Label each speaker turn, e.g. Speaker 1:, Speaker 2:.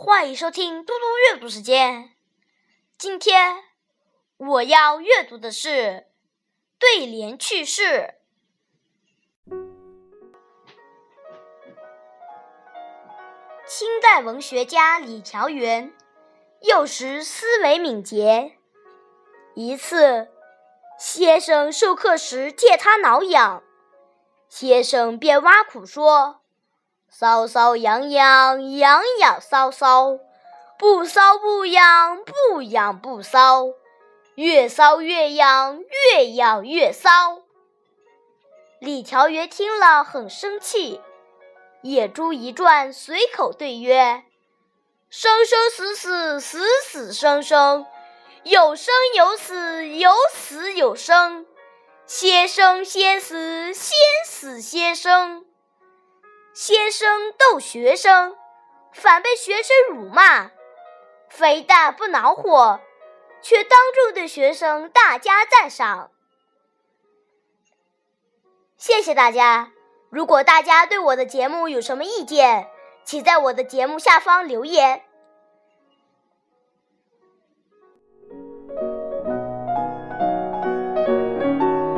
Speaker 1: 欢迎收听嘟嘟阅读时间。今天我要阅读的是对联趣事。清代文学家李调元幼时思维敏捷，一次先生授课时借他挠痒，先生便挖苦说。搔搔痒痒，痒痒搔搔，不搔不痒，不痒不搔，越搔越痒，越痒越搔。李调元听了很生气，眼珠一转，随口对曰：“生生死死，死死生生，有生有死，有死有生，先生先死，先死先生。”先生逗学生，反被学生辱骂，非但不恼火，却当众对学生大加赞赏。谢谢大家！如果大家对我的节目有什么意见，请在我的节目下方留言。